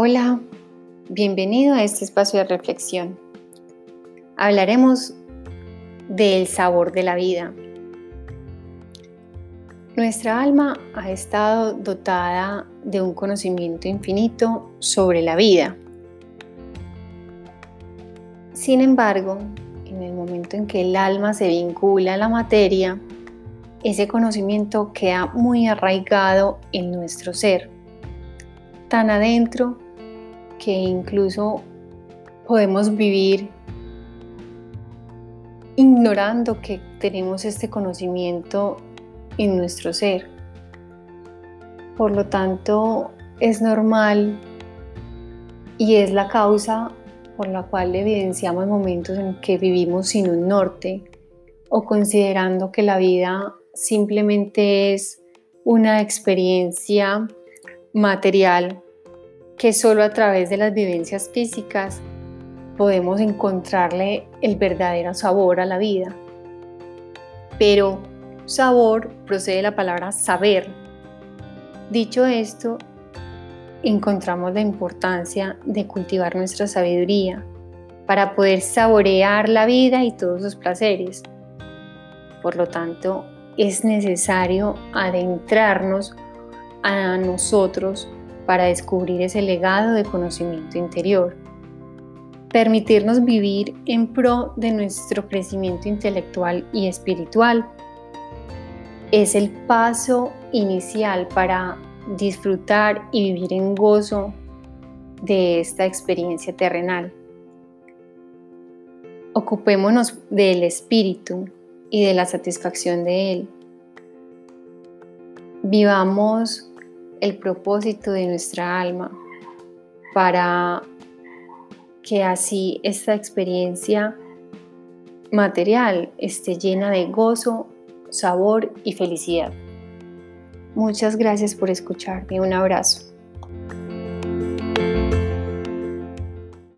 Hola, bienvenido a este espacio de reflexión. Hablaremos del sabor de la vida. Nuestra alma ha estado dotada de un conocimiento infinito sobre la vida. Sin embargo, en el momento en que el alma se vincula a la materia, ese conocimiento queda muy arraigado en nuestro ser, tan adentro que incluso podemos vivir ignorando que tenemos este conocimiento en nuestro ser. Por lo tanto, es normal y es la causa por la cual evidenciamos momentos en que vivimos sin un norte o considerando que la vida simplemente es una experiencia material que solo a través de las vivencias físicas podemos encontrarle el verdadero sabor a la vida. Pero sabor procede de la palabra saber. Dicho esto, encontramos la importancia de cultivar nuestra sabiduría para poder saborear la vida y todos sus placeres. Por lo tanto, es necesario adentrarnos a nosotros para descubrir ese legado de conocimiento interior. Permitirnos vivir en pro de nuestro crecimiento intelectual y espiritual es el paso inicial para disfrutar y vivir en gozo de esta experiencia terrenal. Ocupémonos del espíritu y de la satisfacción de él. Vivamos el propósito de nuestra alma para que así esta experiencia material esté llena de gozo, sabor y felicidad. Muchas gracias por escucharme. Un abrazo.